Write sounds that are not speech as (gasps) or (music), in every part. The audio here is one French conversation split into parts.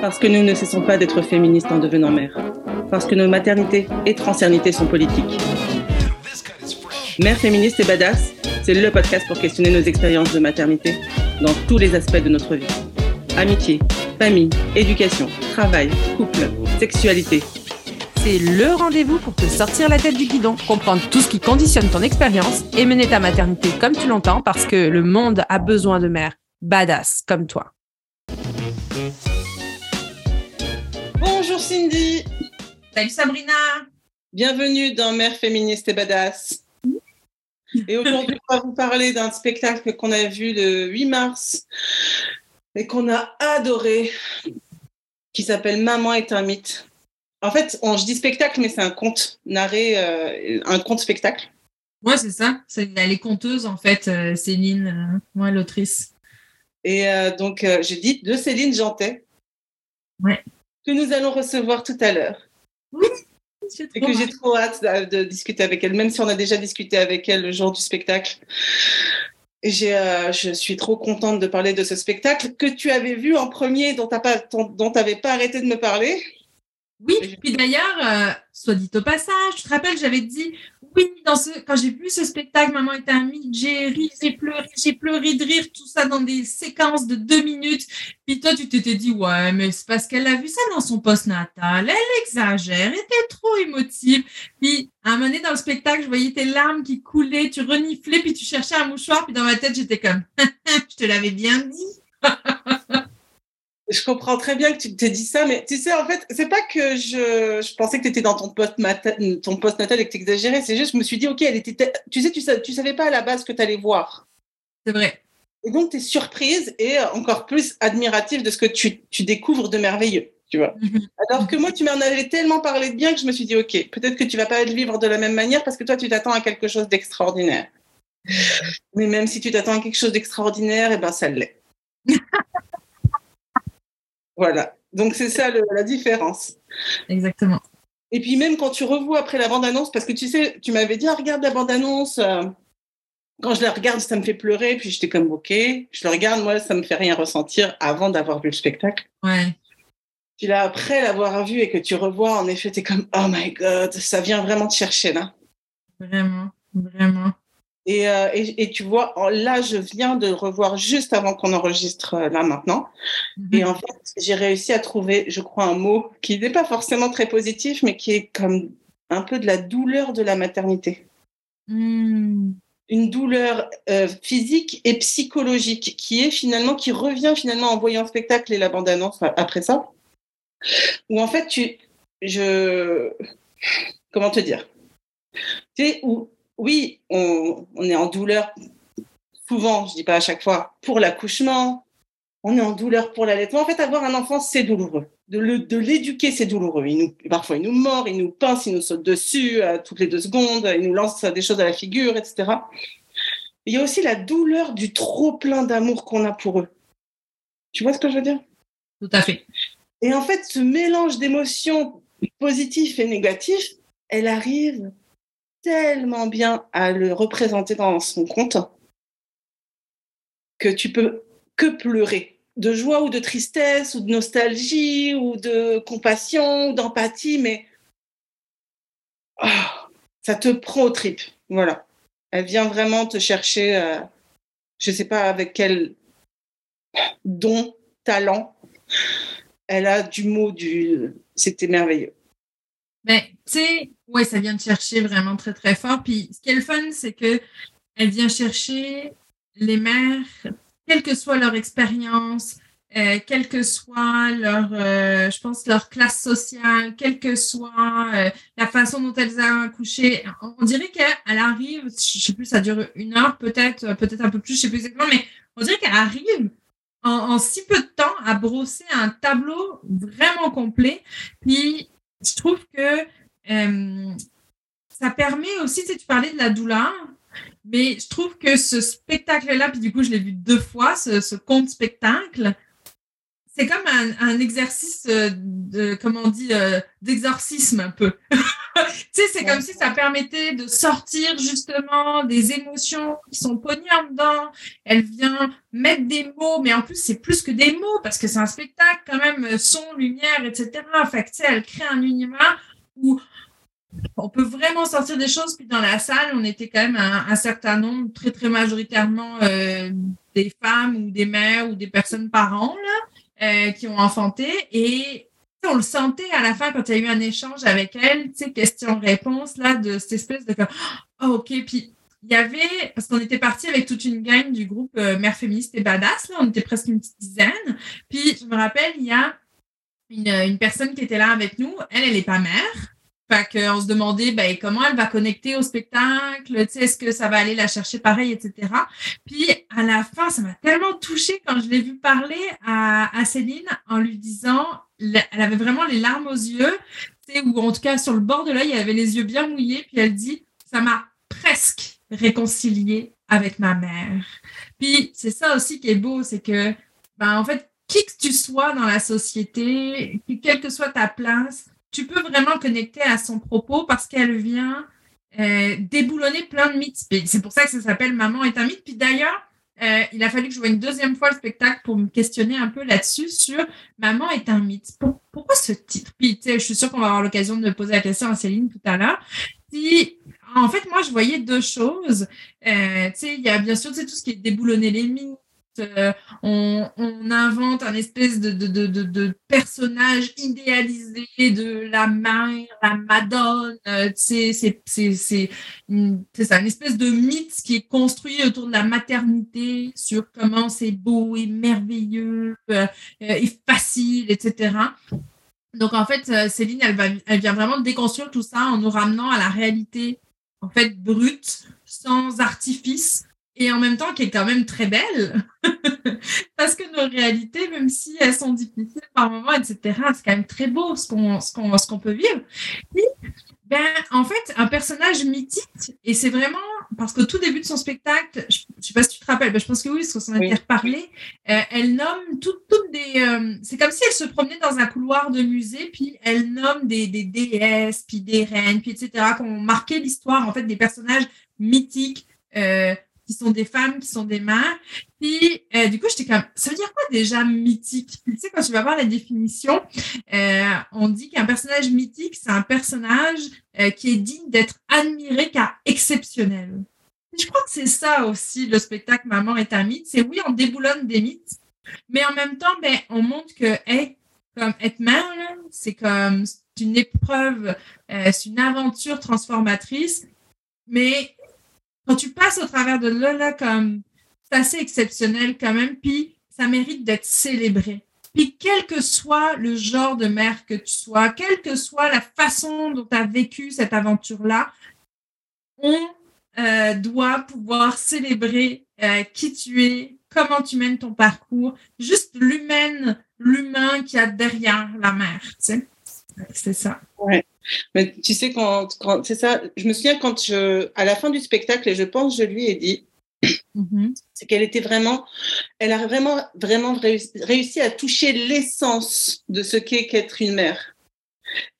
Parce que nous ne cessons pas d'être féministes en devenant mères. Parce que nos maternités et transernités sont politiques. Mère féministe et badass, c'est le podcast pour questionner nos expériences de maternité dans tous les aspects de notre vie. Amitié, famille, éducation, travail, couple, sexualité. C'est le rendez-vous pour te sortir la tête du guidon, comprendre tout ce qui conditionne ton expérience et mener ta maternité comme tu l'entends parce que le monde a besoin de mères badass comme toi. Bonjour Cindy Salut Sabrina Bienvenue dans Mère féministe et badass. Et aujourd'hui, on va vous parler d'un spectacle qu'on a vu le 8 mars et qu'on a adoré, qui s'appelle Maman est un mythe. En fait, on, je dis spectacle, mais c'est un conte narré, euh, un conte spectacle. Ouais, c'est ça. C'est, elle est conteuse, en fait, euh, Céline, euh, moi, l'autrice. Et euh, donc, euh, j'ai dit de Céline Jantet, Ouais. que nous allons recevoir tout à l'heure. C'est Et que j'ai trop hâte de, de discuter avec elle, même si on a déjà discuté avec elle le jour du spectacle. Et j'ai, euh, je suis trop contente de parler de ce spectacle que tu avais vu en premier, dont tu n'avais pas arrêté de me parler. Oui, puis d'ailleurs, euh, soit dit au passage, tu te rappelles, j'avais dit, oui, quand j'ai vu ce spectacle, Maman est un mythe, j'ai ri, j'ai pleuré, j'ai pleuré de rire, tout ça dans des séquences de deux minutes. Puis toi, tu t'étais dit, ouais, mais c'est parce qu'elle a vu ça dans son postnatal, elle exagère, elle était trop émotive. Puis à un moment donné, dans le spectacle, je voyais tes larmes qui coulaient, tu reniflais, puis tu cherchais un mouchoir, puis dans ma tête, j'étais comme, (laughs) je te l'avais bien dit. (laughs) Je comprends très bien que tu t'es dit ça, mais tu sais, en fait, c'est pas que je, je pensais que tu étais dans ton post ton postnatal et que tu exagérais, c'est juste, je me suis dit, ok, elle était, tu sais, tu, sa- tu savais pas à la base que tu allais voir. C'est vrai. Et donc, tu es surprise et encore plus admirative de ce que tu, tu découvres de merveilleux, tu vois. Mhm. Alors que moi, tu m'en avais tellement parlé de bien que je me suis dit, ok, peut-être que tu vas pas le vivre de la même manière parce que toi, tu t'attends à quelque chose d'extraordinaire. Mais même si tu t'attends à quelque chose d'extraordinaire, eh ben, ça l'est. Voilà. Donc, c'est ça le- la différence. Exactement. Et puis même quand tu revois après la bande-annonce, parce que tu sais, tu m'avais dit, ah, regarde la bande-annonce. euh, Quand je la regarde, ça me fait pleurer. Puis j'étais comme, ok. Je le regarde, moi, ça me fait rien ressentir avant d'avoir vu le spectacle. Ouais. Puis là, après l'avoir vu et que tu revois, en effet, t'es comme, oh my god, ça vient vraiment te chercher là. Vraiment. Vraiment. Et, euh, et, et tu vois, là, je viens de revoir juste avant qu'on enregistre euh, là maintenant. Et en fait, j'ai réussi à trouver, je crois, un mot qui n'est pas forcément très positif, mais qui est comme un peu de la douleur de la maternité. Hmm. Une douleur euh, physique et psychologique qui est finalement, qui revient finalement en voyant le spectacle et la bande-annonce après ça. Où en fait, tu, je, comment te dire? Tu sais, où, oui, on, on est en douleur souvent, je dis pas à chaque fois, pour l'accouchement, on est en douleur pour l'allaitement. En fait, avoir un enfant, c'est douloureux. De l'éduquer, c'est douloureux. Il nous, parfois, il nous mord, il nous pince, il nous saute dessus euh, toutes les deux secondes, il nous lance des choses à la figure, etc. Il y a aussi la douleur du trop plein d'amour qu'on a pour eux. Tu vois ce que je veux dire? Tout à fait. Et en fait, ce mélange d'émotions positives et négatives, elle arrive tellement bien à le représenter dans son conte que tu peux que pleurer de joie ou de tristesse ou de nostalgie ou de compassion ou d'empathie, mais ah, ça te prend aux tripes. Voilà. Elle vient vraiment te chercher, euh, je sais pas avec quel don, talent. Elle a du mot, du. C'était merveilleux. Ben, tu sais, ouais, ça vient de chercher vraiment très, très fort. Puis, ce qui est le fun, c'est que elle vient chercher les mères, quelle que soit leur expérience, euh, quelle que soit leur, euh, je pense, leur classe sociale, quelle que soit euh, la façon dont elles ont accouché. On, dirait qu'elle arrive, je sais plus, ça dure une heure peut-être, euh, peut-être un peu plus, je sais plus exactement, mais on dirait qu'elle arrive en si peu de temps à brosser un tableau vraiment complet. Puis, je trouve que euh, ça permet aussi, tu parlais de la douleur, mais je trouve que ce spectacle-là, puis du coup, je l'ai vu deux fois, ce, ce conte-spectacle, c'est comme un, exercice euh, comment on dit, euh, d'exorcisme un peu. (laughs) tu sais, c'est comme si ça permettait de sortir justement des émotions qui sont pognées en dedans. Elle vient mettre des mots, mais en plus, c'est plus que des mots parce que c'est un spectacle quand même, son, lumière, etc. Fait tu sais, elle crée un univers où on peut vraiment sortir des choses. Puis dans la salle, on était quand même un, certain nombre, très, très majoritairement euh, des femmes ou des mères ou des personnes parents là, euh, qui ont enfanté. Et on le sentait à la fin quand il y a eu un échange avec elle, tu sais, question-réponse, là, de cette espèce de oh, OK. Puis il y avait, parce qu'on était parti avec toute une gang du groupe euh, Mère féministe et Badass, là, on était presque une petite dizaine. Puis je me rappelle, il y a une, une personne qui était là avec nous. Elle, elle n'est pas mère. Fait qu'on se demandait ben, comment elle va connecter au spectacle, est-ce que ça va aller la chercher pareil, etc. Puis à la fin, ça m'a tellement touchée quand je l'ai vu parler à, à, Céline en lui disant, elle avait vraiment les larmes aux yeux, ou en tout cas sur le bord de l'œil, elle avait les yeux bien mouillés, puis elle dit, ça m'a presque réconciliée avec ma mère. Puis c'est ça aussi qui est beau, c'est que, ben, en fait, qui que tu sois dans la société, quelle que soit ta place, tu peux vraiment connecter à son propos parce qu'elle vient euh, déboulonner plein de mythes. C'est pour ça que ça s'appelle Maman est un mythe. Puis d'ailleurs, euh, il a fallu que je vois une deuxième fois le spectacle pour me questionner un peu là-dessus sur Maman est un mythe. pourquoi ce titre? Je suis sûre qu'on va avoir l'occasion de poser la question à Céline tout à l'heure. Si, en fait, moi, je voyais deux choses. Euh, il y a bien sûr tout ce qui est déboulonner les mythes, euh, on, invente un espèce de, de, personnage idéalisé de la mère, la Madone. Euh, c'est c'est une espèce de mythe qui est construit autour de la maternité, sur comment c'est beau et merveilleux euh, et facile, etc. Donc en fait, Céline, elle, va, elle vient vraiment déconstruire tout ça en nous ramenant à la réalité en fait brute, sans artifice, et en même temps qui est quand même très belle. (laughs) Parce que nos réalités, même si elles sont difficiles par moments, etc., c'est quand même très beau ce qu'on ce qu'on ce qu'on peut vivre. ben, en fait, un personnage mythique, et c'est vraiment parce qu'au tout début de son spectacle, je ne sais pas si tu te rappelles, ben, je pense que oui, parce qu'on s'en a reparlé, euh, elle nomme toutes, toutes des. Euh, c'est comme si elle se promenait dans un couloir de musée, puis elle nomme des, des déesses, puis des reines, puis etc., qui ont marqué l'histoire, en fait, des personnages mythiques. Euh, qui sont des femmes, qui sont des mères. Puis, euh, du coup, j'étais comme, ça veut dire quoi déjà mythique? Puis, tu sais, quand tu vas voir la définition, euh, on dit qu'un personnage mythique, c'est un personnage euh, qui est digne d'être admiré car exceptionnel. je crois que c'est ça aussi, le spectacle Maman est un mythe. C'est oui, on déboulonne des mythes, mais en même temps, ben, on montre que, hey, comme être mère, c'est comme une épreuve, c'est une aventure transformatrice, mais quand tu passes au travers de là, là comme c'est assez exceptionnel quand même, puis ça mérite d'être célébré. Puis quel que soit le genre de mère que tu sois, quelle que soit la façon dont tu as vécu cette aventure-là, on euh, doit pouvoir célébrer euh, qui tu es, comment tu mènes ton parcours, juste l'humaine, l'humain qui a derrière la mère. C'est ça. Ouais. Mais tu sais, quand, c'est ça, je me souviens quand je, à la fin du spectacle, et je pense, je lui ai dit, mm-hmm. c'est qu'elle était vraiment, elle a vraiment, vraiment réussi, à toucher l'essence de ce qu'est qu'être une mère.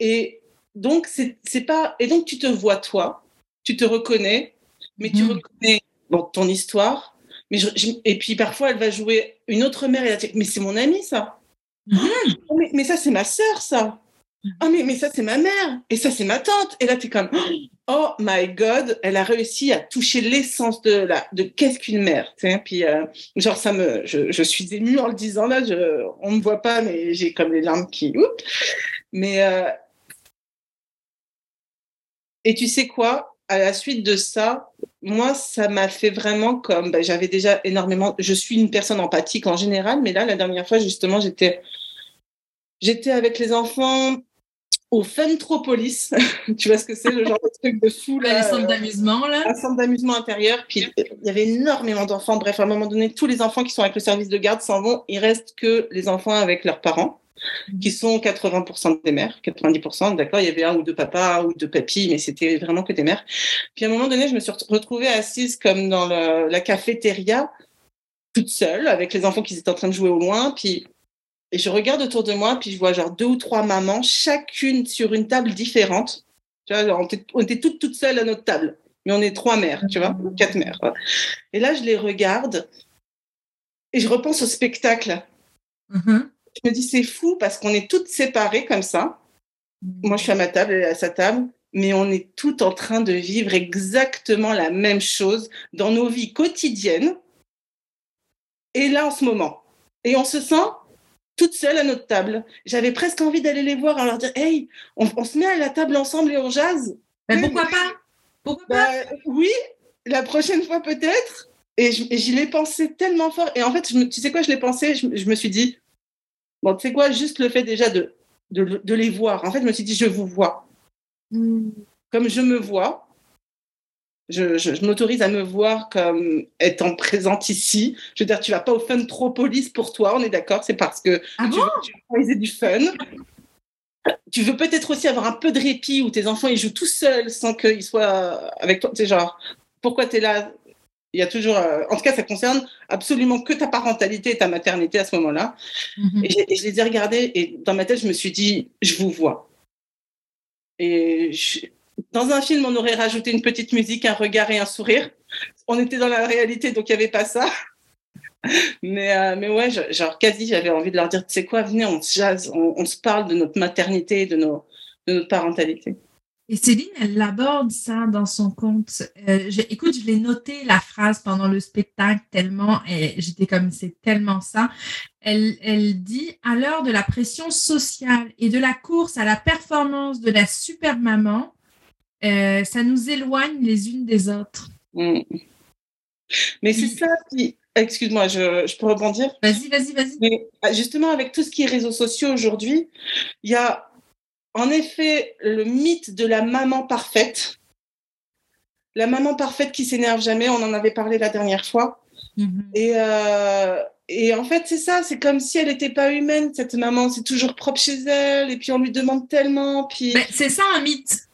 Et donc, c'est pas, et donc tu te vois toi, tu te reconnais, mais tu mm-hmm. reconnais bon, ton histoire. Mais et puis parfois, elle va jouer une autre mère et elle dit, mais c'est mon amie, ça. Mm-hmm. mais, mais, ça, c'est ma sœur, ça. Ah, mais, mais ça, c'est ma mère. Et ça, c'est ma tante. Et là, tu es comme, (gasps) oh my God, elle a réussi à toucher l'essence de, la, de qu'est-ce qu'une mère. Puis, euh, genre, ça me, je, je, suis émue en le disant là. Je, on ne me voit pas, mais j'ai comme les larmes qui. Mais. Euh, et tu sais quoi? À la suite de ça, moi, ça m'a fait vraiment comme. Ben, j'avais déjà énormément. Je suis une personne empathique en général, mais là, la dernière fois, justement, j'étais. J'étais avec les enfants au Funtropolis. (laughs) tu vois ce que c'est, le genre de truc de fou là. Centre d'amusement là. Un centre d'amusement intérieur. Puis il y avait énormément d'enfants. Bref, à un moment donné, tous les enfants qui sont avec le service de garde s'en vont. Il reste que les enfants avec leurs parents, mhm. qui sont 80% des mères, 90%. D'accord, il y avait un ou deux papas ou deux papis, mais c'était vraiment que des mères. Puis à un moment donné, je me suis retrouvée assise comme dans la cafétéria, toute seule, avec les enfants qui étaient en train de jouer au loin. Puis et je regarde autour de moi, puis je vois genre deux ou trois mamans, chacune sur une table différente. Tu vois, on était, on était toutes, toutes seules à notre table. Mais on est trois mères, tu vois, quatre mères. Et là, je les regarde et je repense au spectacle. Mhm. Je me dis, c'est fou parce qu'on est toutes séparées comme ça. Moi, je suis à ma table, elle est à sa table, mais on est toutes en train de vivre exactement la même chose dans nos vies quotidiennes et là en ce moment. Et on se sent toutes seules à notre table. J'avais presque envie d'aller les voir et leur dire Hey, on, on se met à la table ensemble et on jase. Ben, pourquoi pas? Pourquoi pas? Bah, oui, la prochaine fois peut-être. Et j'y l'ai pensé tellement fort. Et en fait, je tu sais quoi, je l'ai pensé, je, me- je me suis dit, bon, tu sais quoi, juste le fait déjà de, de, de les voir. En fait, je me suis dit, je vous vois. Comme je me vois, je, je- je m'autorise à me voir comme étant présente ici. Je veux dire, tu vas pas au Funtropolis pour toi, on est d'accord, c'est parce que Ah tu bon? veux, tu veux organiser du fun. Tu veux peut-être aussi avoir un peu de répit où tes enfants ils jouent tout seuls sans qu'ils soient avec toi. Tu sais, genre, pourquoi tu es là? Il y a toujours. euh, en tout cas, ça concerne absolument que ta parentalité et ta maternité à ce moment-là. Mhm. Et, et je les ai regardés et dans ma tête, je me suis dit, je vous vois. Et je- dans un film, on aurait rajouté une petite musique, un regard et un sourire. On était dans la réalité, donc il n'y avait pas ça. Mais, euh, mais ouais, genre quasi, j'avais envie de leur dire, tu sais quoi, venez, on se jase, on, se parle de notre maternité, de, de notre parentalité. Et Céline, elle aborde ça dans son compte. Euh, écoute, je l'ai noté la phrase pendant le spectacle tellement, et j'étais comme c'est tellement ça. Elle, elle dit à l'heure de la pression sociale et de la course à la performance de la super maman, euh, ça nous éloigne les unes des autres. Mm. Mais c'est ça qui. Excuse-moi, je, je peux rebondir? Vas-y, vas-y, vas-y. Mais euh, justement, avec tout ce qui est réseaux sociaux aujourd'hui, il y a en effet le mythe de la maman parfaite. La maman parfaite qui s'énerve jamais, on en avait parlé la dernière fois. Mhm. Et, euh, et en fait, c'est ça, c'est comme si elle n'était pas humaine, cette maman. C'est toujours propre chez elle, et puis on lui demande tellement. Puis... Ben, c'est ça un mythe.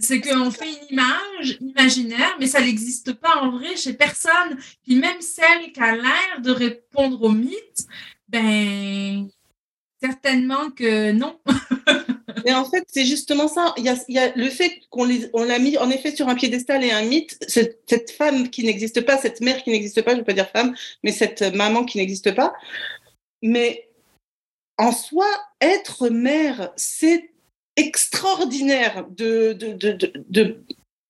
C'est qu'on fait une image imaginaire, mais ça n'existe pas en vrai chez personne. Puis même celle qui a l'air de répondre au mythe, ben certainement que non. (laughs) Et en fait, c'est justement ça. Il y a, le fait qu'on l'a mis en effet sur un piédestal et un mythe. Cette, cette femme qui n'existe pas, cette mère qui n'existe pas, je ne veux pas dire femme, mais cette maman qui n'existe pas. Mais en soi, être mère, c'est extraordinaire de, de, de, de,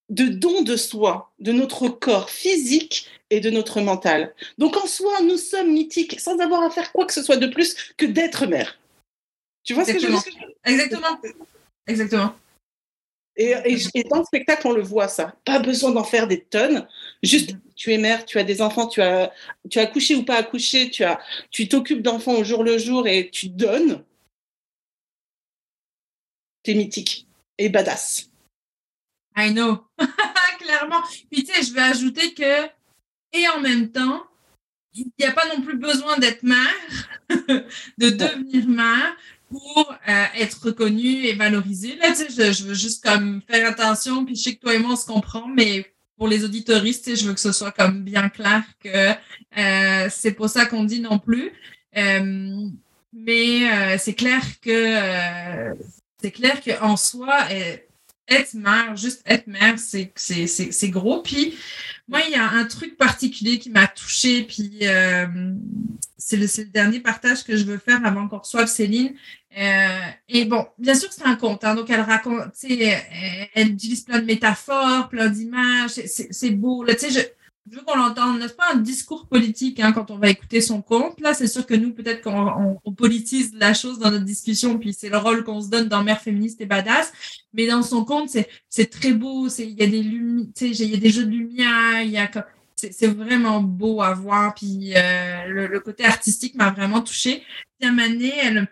de, don de soi, de notre corps physique et de notre mental. Donc en soi, nous sommes mythiques sans avoir à faire quoi que ce soit de plus que d'être mère. Tu vois ce que je veux dire? Exactement. Exactement. Et, et, et dans le spectacle, on le voit ça. Pas besoin d'en faire des tonnes. Juste, tu es mère, tu as des enfants, tu as, tu as accouché ou pas accouché, tu as, tu t'occupes d'enfants au jour le jour et tu donnes. T'es mythique et badass. I know. (laughs) Clairement. Puis tu sais, je vais ajouter que, et en même temps, il n'y a pas non plus besoin d'être mère, (laughs) de devenir mère pour euh, être reconnue et valorisée. Là, tu sais, je, je veux juste comme faire attention, puis je sais que toi et moi, on se comprend, mais pour les auditoristes, tu sais, je veux que ce soit comme bien clair que euh, c'est pas ça qu'on dit non plus. Euh, mais c'est clair que c'est clair qu'en soi, euh, être mère, juste être mère, c'est gros. Puis moi, il y a un truc particulier qui m'a touchée. Puis euh, c'est le, le dernier partage que je veux faire avant qu'on reçoive Céline. Euh, et bon, bien sûr que c'est un conte, hein, donc elle raconte, tu sais, elle, elle utilise plein de métaphores, plein d'images, c'est- beau. Là, je, je veux qu'on l'entende. N'est-ce pas un discours politique hein, quand on va écouter son conte? Là, c'est sûr que nous, peut-être qu'on on, on politise la chose dans notre discussion, puis c'est le rôle qu'on se donne dans Mère féministe et badass. Mais dans son conte, c'est c'est très beau. Il y a des des jeux de lumière, c'est vraiment beau à voir. Puis euh, le, côté artistique m'a vraiment touchée. Puis à elle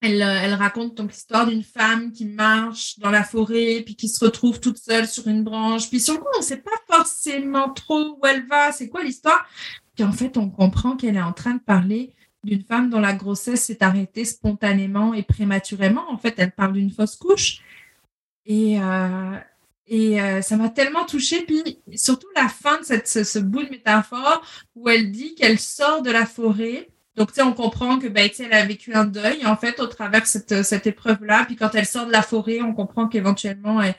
elle, euh, elle raconte donc l'histoire d'une femme qui marche dans la forêt, puis qui se retrouve toute seule sur une branche. Puis sur le coup, on ne sait pas forcément trop où elle va, c'est quoi l'histoire. Puis en fait, on comprend qu'elle est en train de parler d'une femme dont la grossesse s'est arrêtée spontanément et prématurément. En fait, elle parle d'une fausse couche. Et, euh, et euh, ça m'a tellement touchée. Puis surtout la fin de cette, ce, ce bout de métaphore où elle dit qu'elle sort de la forêt Donc, tu sais, on comprend que, ben, elle a vécu un deuil, en fait, au travers de cette, cette épreuve-là. Puis quand elle sort de la forêt, on comprend qu'éventuellement, elle,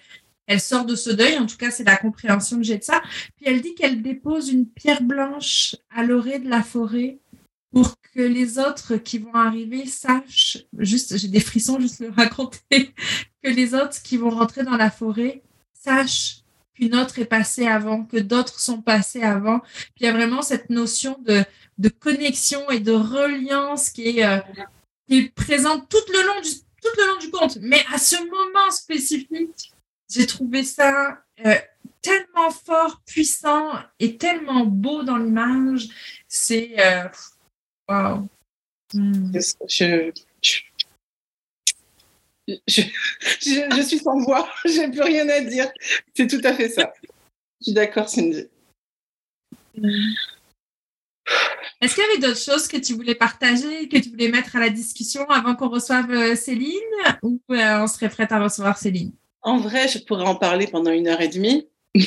elle sort de ce deuil. En tout cas, c'est la compréhension que j'ai de ça. Puis elle dit qu'elle dépose une pierre blanche à l'orée de la forêt pour que les autres qui vont arriver sachent, juste, j'ai des frissons juste le (laughs) raconter, que les autres qui vont rentrer dans la forêt sachent qu'une autre est passée avant, que d'autres sont passés avant. Puis il y a vraiment cette notion de, de connexion et de reliance qui est, euh, qui est présente tout le long du tout le long du conte. Mais à ce moment spécifique, j'ai trouvé ça euh, tellement fort, puissant et tellement beau dans l'image. C'est euh, wow. Hmm. Je, je, je, suis sans voix, (laughs) j'ai plus rien à dire. C'est tout à fait ça. Je suis d'accord, Cindy. Est-ce qu'il y avait d'autres choses que tu voulais partager, que tu voulais mettre à la discussion avant qu'on reçoive euh, Céline? Ou on serait prête à recevoir Céline? En vrai, je pourrais en parler pendant une heure et demie. (laughs)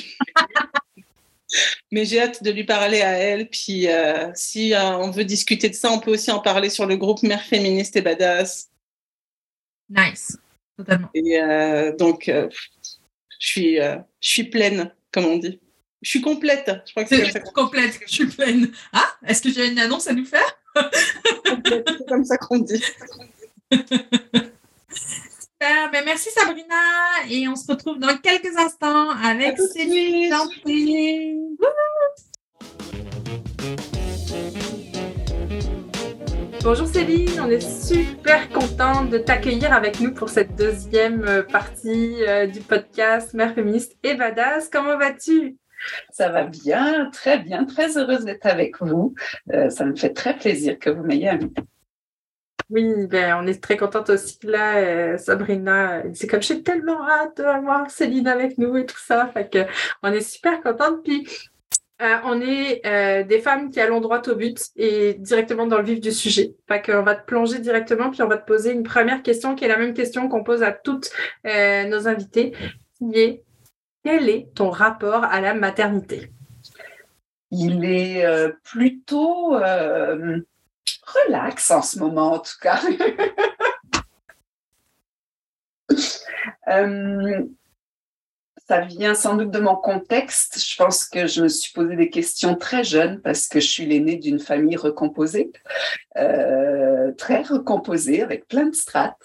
Mais j'ai hâte de lui parler à elle. Puis euh, si euh, on veut discuter de ça, on peut aussi en parler sur le groupe Mère féministe et badass. Nice, totalement. Et euh, donc, je suis, je suis pleine, comme on dit. Je suis complète. Je crois que c'est complète. Je suis pleine. Ah, est-ce que j'ai une annonce à nous faire? C'est comme ça qu'on dit. Ben, merci Sabrina et on se retrouve dans quelques instants avec Céline. Bonjour Céline, on est super contente de t'accueillir avec nous pour cette deuxième euh, partie euh, du podcast Mère féministe et badass. Comment vas-tu? Ça va bien, très bien, très heureuse d'être avec vous. Euh, ça me fait très plaisir que vous m'ayez invitée. Oui, ben, on est très contente aussi là, euh, Sabrina. C'est comme suis tellement hâte d'avoir Céline avec nous et tout ça. Fait que on est super contente. Puis euh, on est euh, des femmes qui allons droit au but et directement dans le vif du sujet. Fait qu'on va te plonger directement, puis on va te poser une première question qui est la même question qu'on pose à toutes nos invités, qui est quel est ton rapport à la maternité? Il est plutôt relax en ce moment, en tout cas. (laughs) Ça vient sans doute de mon contexte. Je pense que je me suis posé des questions très jeune parce que je suis l'aînée d'une famille recomposée, euh, très recomposée avec plein de strates.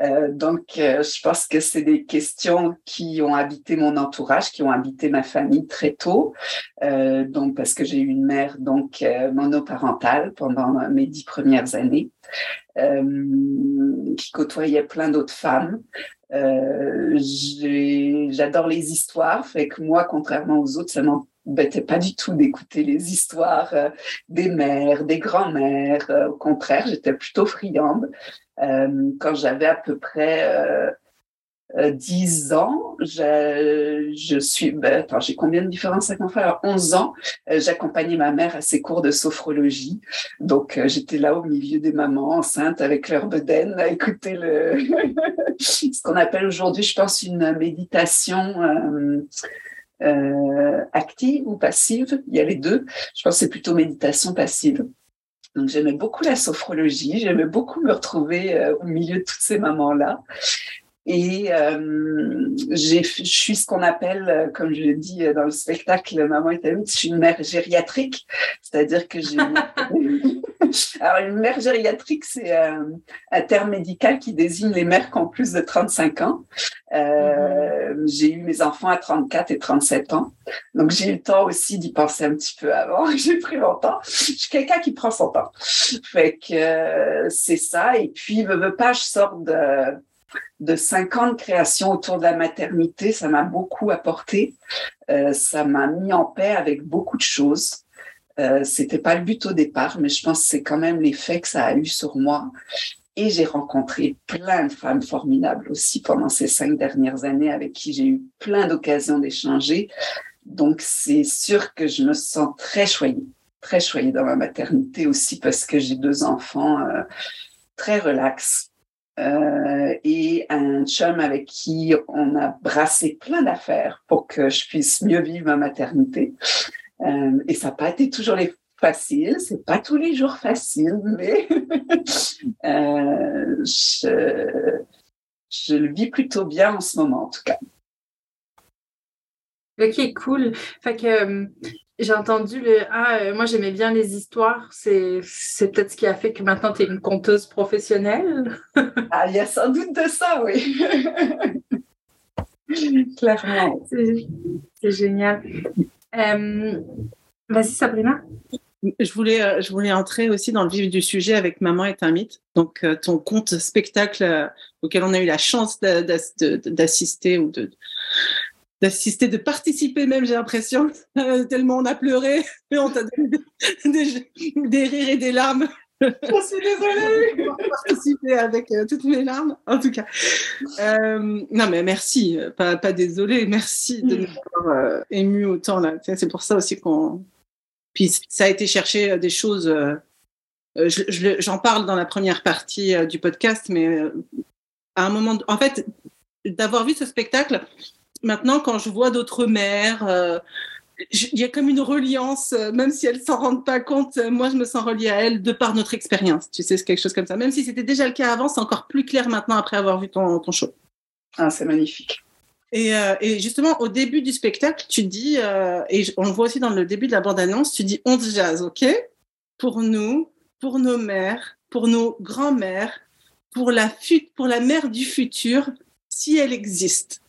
Euh, donc, euh, je pense que c'est des questions qui ont habité mon entourage, qui ont habité ma famille très tôt. donc, parce que j'ai eu une mère donc monoparentale pendant mes dix premières années. qui côtoyait plein d'autres femmes. Euh, j'adore les histoires, fait que moi, contrairement aux autres, ça m'embêtait pas du tout d'écouter les histoires euh, des mères, des grands-mères. Euh, au contraire, j'étais plutôt friande. quand j'avais à peu près 10 euh, ans, je, je suis, ben, attends, j'ai combien de différences avec mon frère? 11 ans, euh, j'accompagnais ma mère à ses cours de sophrologie. Donc, euh, j'étais là au milieu des mamans enceintes avec leur bedaine à écouter le, (laughs) ce qu'on appelle aujourd'hui, je pense, une méditation euh, active ou passive. Il y a les deux. Je pense que c'est plutôt méditation passive. Donc j'aimais beaucoup la sophrologie, j'aimais beaucoup me retrouver au milieu de toutes ces mamans-là. Et euh, je suis ce qu'on appelle, euh, comme je le dis dans le spectacle Maman est amie, je suis une mère gériatrique, c'est-à-dire que j'ai... (laughs) Alors, une mère gériatrique, c'est un, un, terme médical qui désigne les mères qui ont plus de 35 ans. Euh, mm-hmm. J'ai eu mes enfants à 34 et 37 ans. Donc, j'ai eu le temps aussi d'y penser un petit peu avant. (laughs) j'ai pris longtemps. Je suis quelqu'un qui prend son temps. Fait que euh, c'est ça. Et puis, me veux pas, je sors de de 50 créations autour de la maternité. Ça m'a beaucoup apporté. Euh, ça m'a mis en paix avec beaucoup de choses. Euh, C'était pas le but au départ, mais je pense que c'est quand même l'effet que ça a eu sur moi. Et j'ai rencontré plein de femmes formidables aussi pendant ces cinq dernières années avec qui j'ai eu plein d'occasions d'échanger. Donc, c'est sûr que je me sens très choyée, très choyée dans ma maternité aussi parce que j'ai deux enfants euh, très relax, euh, et un chum avec qui on a brassé plein d'affaires pour que je puisse mieux vivre ma maternité. Euh, et ça n'a pas été toujours les facile, c'est pas tous les jours facile, mais (laughs) euh, je, je le vis plutôt bien en ce moment, en tout cas. Ok, cool. Fait que j'ai entendu le Ah, euh, moi j'aimais bien les histoires. C'est, c'est peut-être ce qui a fait que maintenant tu es une conteuse professionnelle. (laughs) ah, il y a sans doute de ça, oui. (laughs) Clairement. C'est, génial. Euh, vas-y, Sabrina. Je voulais, je voulais entrer aussi dans le vif du sujet avec Maman est un mythe. Donc, ton compte spectacle auquel on a eu la chance d'assister ou de, d'assister, de participer même, j'ai l'impression, tellement on a pleuré, et (laughs) on t'a donné des, rires et des larmes. Je suis désolée. (laughs) participer avec euh, toutes mes larmes, en tout cas. Euh, non, mais merci, pas, pas désolée, merci de nous avoir euh, ému autant là. C'est pour ça aussi qu'on. Puis ça a été chercher des choses. J'en parle dans la première partie du podcast, mais à un moment, en fait, d'avoir vu ce spectacle, maintenant, quand je vois d'autres mères, euh, il y a comme une reliance, euh, même si elles s'en rendent pas compte. Euh, moi, je me sens reliée à elles de par notre expérience. Tu sais, c'est quelque chose comme ça. Même si c'était déjà le cas avant, c'est encore plus clair maintenant après avoir vu ton, ton show. Ah, c'est magnifique. Et, et, justement, au début du spectacle, tu dis, et on le voit aussi dans le début de la bande-annonce, tu dis on se jazz, ok? Pour nous, pour nos mères, pour nos grands-mères, pour la, pour la mère du futur, si elle existe.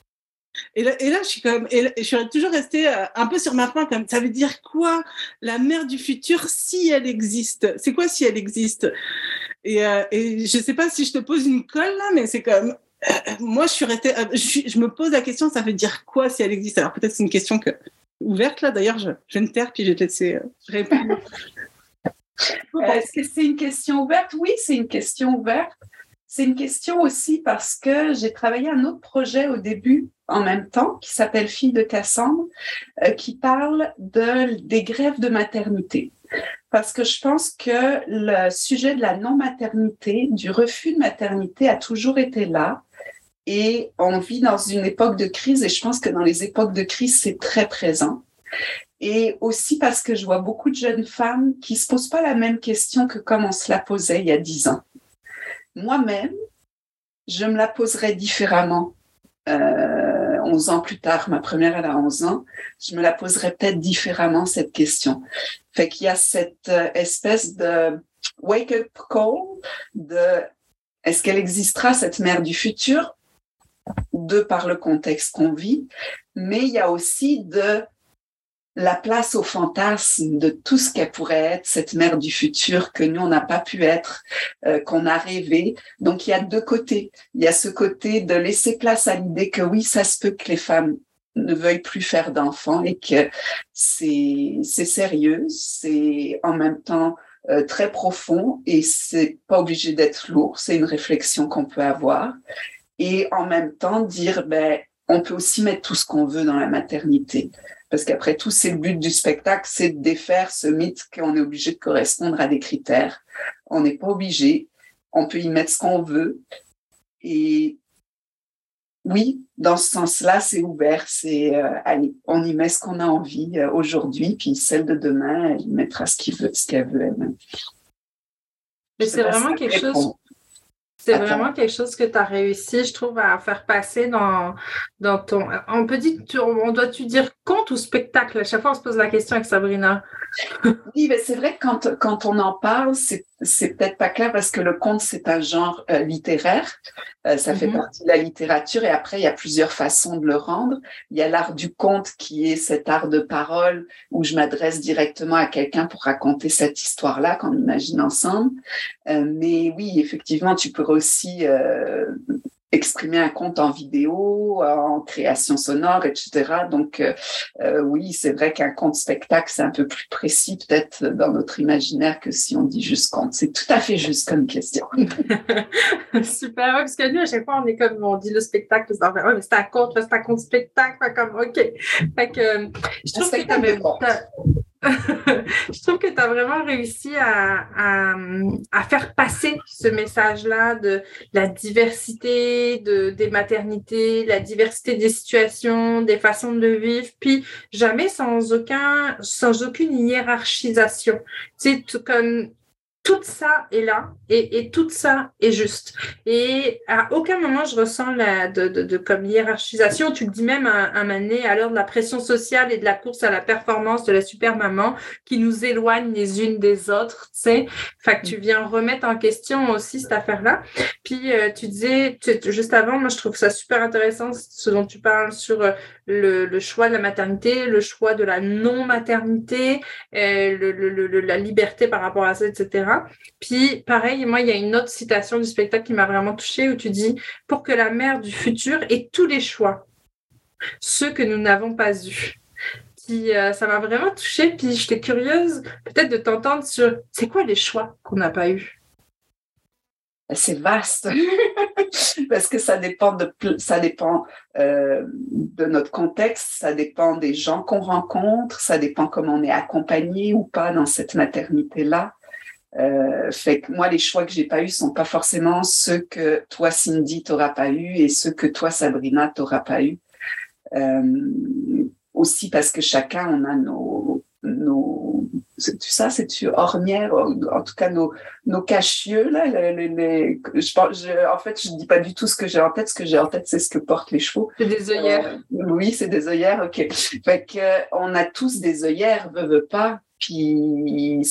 Et là, je suis et je suis toujours restée euh, un peu sur ma faim, comme ça veut dire quoi la mère du futur si elle existe? C'est quoi si elle existe? Et, euh, et je sais pas si je te pose une colle là, mais c'est comme, euh, moi je suis restée, je, me pose la question, ça veut dire quoi si elle existe? Alors peut-être c'est une question que, ouverte là. D'ailleurs, je, je vais me taire puis je vais te laisser répondre. (laughs) Est-ce que c'est une question ouverte? Oui, c'est une question ouverte. C'est une question aussi parce que j'ai travaillé un autre projet au début en même temps qui s'appelle Fille de Cassandre, euh, qui parle de, des grèves de maternité. Parce que je pense que le sujet de la non-maternité, du refus de maternité a toujours été là. Et on vit dans une époque de crise et je pense que dans les époques de crise, c'est très présent. Et aussi parce que je vois beaucoup de jeunes femmes qui se posent pas la même question que comme on se la posait il y a dix ans moi-même, je me la poserais différemment. Euh, 11 ans plus tard, ma première, elle a 11 ans, je me la poserais peut-être différemment, cette question. Fait qu'il y a cette euh, espèce de wake-up call de est-ce qu'elle existera, cette mère du futur, de par le contexte qu'on vit, mais il y a aussi de la place au fantasme de tout ce qu'elle pourrait être, cette mère du futur que nous, on n'a pas pu être, euh, qu'on a rêvé. Donc, il y a deux côtés. Il y a ce côté de laisser place à l'idée que oui, ça se peut que les femmes ne veuillent plus faire d'enfants et que c'est sérieux, c'est en même temps euh, très profond et c'est pas obligé d'être lourd, c'est une réflexion qu'on peut avoir. Et en même temps dire, ben, on peut aussi mettre tout ce qu'on veut dans la maternité parce qu'après tout, c'est le but du spectacle, c'est de défaire ce mythe qu'on est obligé de correspondre à des critères. On n'est pas obligé, on peut y mettre ce qu'on veut. Et oui, dans ce sens-là, c'est ouvert, c'est euh, allez, on y met ce qu'on a envie euh, aujourd'hui, puis celle de demain, elle y mettra ce qu'elle veut, ce qu'elle veut elle-même. Mais c'est vraiment quelque chose. C'est vraiment quelque chose que tu as réussi, je trouve, à faire passer dans, dans ton. On peut dire, on doit-tu dire conte ou spectacle? À chaque fois, on se pose la question avec Sabrina. (laughs) oui, mais c'est vrai que quand, quand on en parle, c'est c'est peut-être pas clair parce que le conte, c'est un genre euh, littéraire. Euh, ça fait mhm. partie de la littérature et après, il y a plusieurs façons de le rendre. Il y a l'art du conte qui est cet art de parole où je m'adresse directement à quelqu'un pour raconter cette histoire-là qu'on imagine ensemble. Euh, mais oui, effectivement, tu peux aussi exprimer un conte en vidéo, en création sonore, etc. Donc euh, euh, oui, c'est vrai qu'un conte spectacle, c'est un peu plus précis peut-être dans notre imaginaire que si on dit juste conte. C'est tout à fait juste comme question. (laughs) Super, parce que nous, à chaque fois, on est comme, on dit le spectacle, c'est ouais, mais c'est un conte, c'est un conte spectacle, comme, OK. Fait que, je trouve que (laughs) je trouve que tu as vraiment réussi à, à, faire passer ce message-là de la diversité de, des maternités, la diversité des situations, des façons de vivre, puis jamais sans aucun, sans aucune hiérarchisation. Tu sais, comme tout ça est là et, et, tout ça est juste. Et à aucun moment je ressens la, de, de, de comme hiérarchisation. Tu le dis même à, un moment donné, à l'heure de la pression sociale et de la course à la performance de la super maman qui nous éloigne les unes des autres, tu sais. Fait que tu viens remettre en question aussi cette affaire-là. Puis euh, tu disais juste avant, moi je trouve ça super intéressant ce dont tu parles sur euh, le, le, choix de la maternité, le choix de la non-maternité, euh, le, le, la liberté par rapport à ça, etc. Puis, pareil, moi, il y a une autre citation du spectacle qui m'a vraiment touchée où tu dis Pour que la mère du futur ait tous les choix, ceux que nous n'avons pas eus. Puis, euh, ça m'a vraiment touchée. Puis, j'étais curieuse peut-être de t'entendre sur c'est quoi les choix qu'on n'a pas eus? C'est vaste (laughs) parce que ça dépend de ça dépend euh, de notre contexte, ça dépend des gens qu'on rencontre, ça dépend comment on est accompagné ou pas dans cette maternité là. Euh, fait que moi, les choix que j'ai pas eus sont pas forcément ceux que toi, Cindy, t'auras pas eu et ceux que toi, Sabrina, t'auras pas eu. Euh, aussi parce que chacun, on a nos, nos c'est ça, c'est tu ornière, en tout cas nos nos cachieux là. Les, je, en fait, je dis pas du tout ce que j'ai en tête. Ce que j'ai en tête, c'est ce que portent les chevaux. C'est des œillères. Euh, oui, c'est des œillères. Ok. Fait que on a tous des œillères, veut veut pas. Puis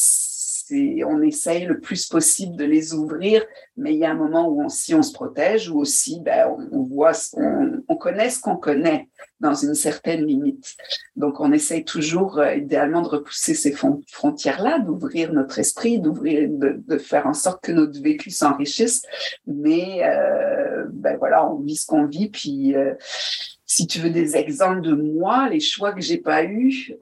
on essaye le plus possible de les ouvrir, mais il y a un moment où on, si on se protège ou aussi ben, on, voit, on, connaît ce qu'on connaît dans une certaine limite. Donc on essaye toujours euh, idéalement de repousser ces frontières-là, d'ouvrir notre esprit, d'ouvrir, de, faire en sorte que notre vécu s'enrichisse. Mais euh, ben voilà, on vit ce qu'on vit, puis euh, si tu veux des exemples de moi, les choix que j'ai pas eus,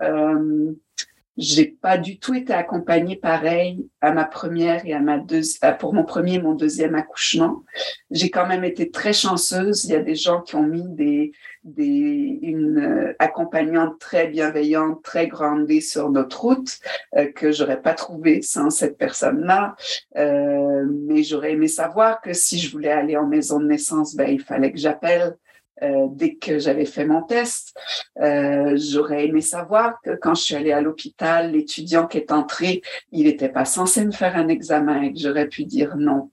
j'ai pas du tout été accompagnée pareil à ma première et à ma deuxième, pour mon premier et mon deuxième accouchement. J'ai quand même été très chanceuse. Il y a des gens qui ont mis des, des, une euh, accompagnante très bienveillante, très grandée sur notre route, euh, que j'aurais pas trouvé sans cette personne-là. Euh, mais j'aurais aimé savoir que si je voulais aller en maison de naissance, ben, il fallait que j'appelle euh, dès que j'avais fait mon test. Euh, J'aurais aimé savoir que quand je suis allée à l'hôpital, l'étudiant qui est entré, il n'était pas censé me faire un examen et que j'aurais pu dire non.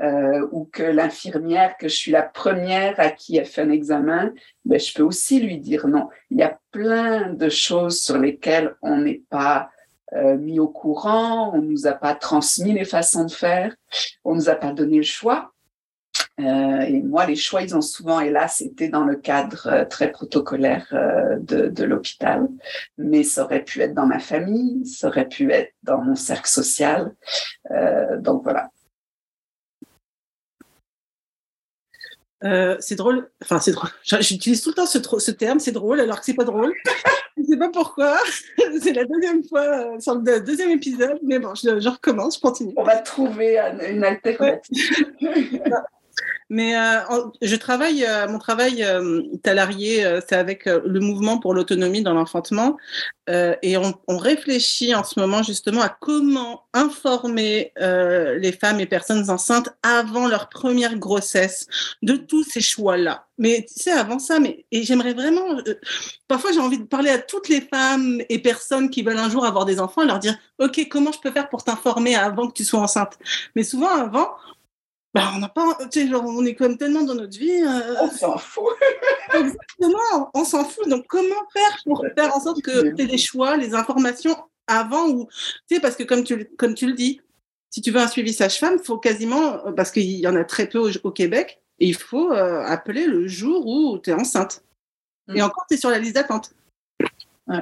Euh, ou que l'infirmière, que je suis la première à qui a fait un examen, ben, je peux aussi lui dire non. Il y a plein de choses sur lesquelles on n'est pas euh, mis au courant, on nous a pas transmis les façons de faire, on nous a pas donné le choix. Euh, et moi, les choix, ils ont souvent, hélas, été dans le cadre euh, très protocolaire euh, de, de l'hôpital. Mais ça aurait pu être dans ma famille, ça aurait pu être dans mon cercle social. donc voilà. c'est drôle. Enfin, c'est drôle. J'utilise tout le temps ce, ce terme, c'est drôle, alors que c'est pas drôle. (laughs) je sais pas pourquoi. (laughs) c'est la deuxième fois sur le deuxième épisode, mais bon, je, je, recommence, je continue. On va trouver une alternative. (laughs) Mais euh, je travaille, euh, mon travail euh, salarié, euh, c'est avec le mouvement pour l'autonomie dans l'enfantement. et on, réfléchit en ce moment justement à comment informer les femmes et personnes enceintes avant leur première grossesse de tous ces choix-là. Mais tu sais, avant ça, mais et j'aimerais vraiment. parfois, j'ai envie de parler à toutes les femmes et personnes qui veulent un jour avoir des enfants, leur dire, ok, comment je peux faire pour t'informer avant que tu sois enceinte? Mais souvent, avant, bah, on n'a pas, tu sais, genre, on est comme tellement dans notre vie. Euh, on s'en fout. (laughs) Exactement, on s'en fout. Donc, comment faire pour faire en sorte que tu aies des choix, les informations avant ou, tu sais, parce que comme tu, comme tu le dis, si tu veux un suivi sage-femme, il faut quasiment, parce qu'il y en a très peu au, Québec, et il faut euh, appeler le jour où tu es enceinte. Et mm. encore, tu es sur la liste d'attente.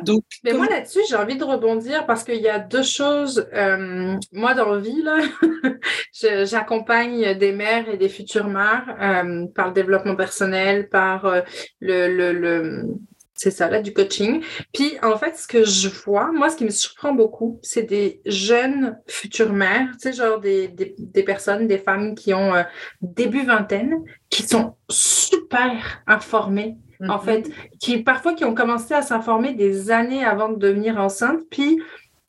Donc, mais moi là-dessus, j'ai envie de rebondir parce qu'il y a deux choses. Euh, moi, dans la vie, (laughs) j'accompagne des mères et des futures mères euh, par le développement personnel, par euh, le, le, le c'est ça, là, du coaching. Puis, en fait, ce que je vois, moi, ce qui me surprend beaucoup, c'est des jeunes futures mères, tu sais, genre des, des, des personnes, des femmes qui ont début vingtaine, qui sont super informées en fait, qui parfois qui ont commencé à s'informer des années avant de devenir enceinte, puis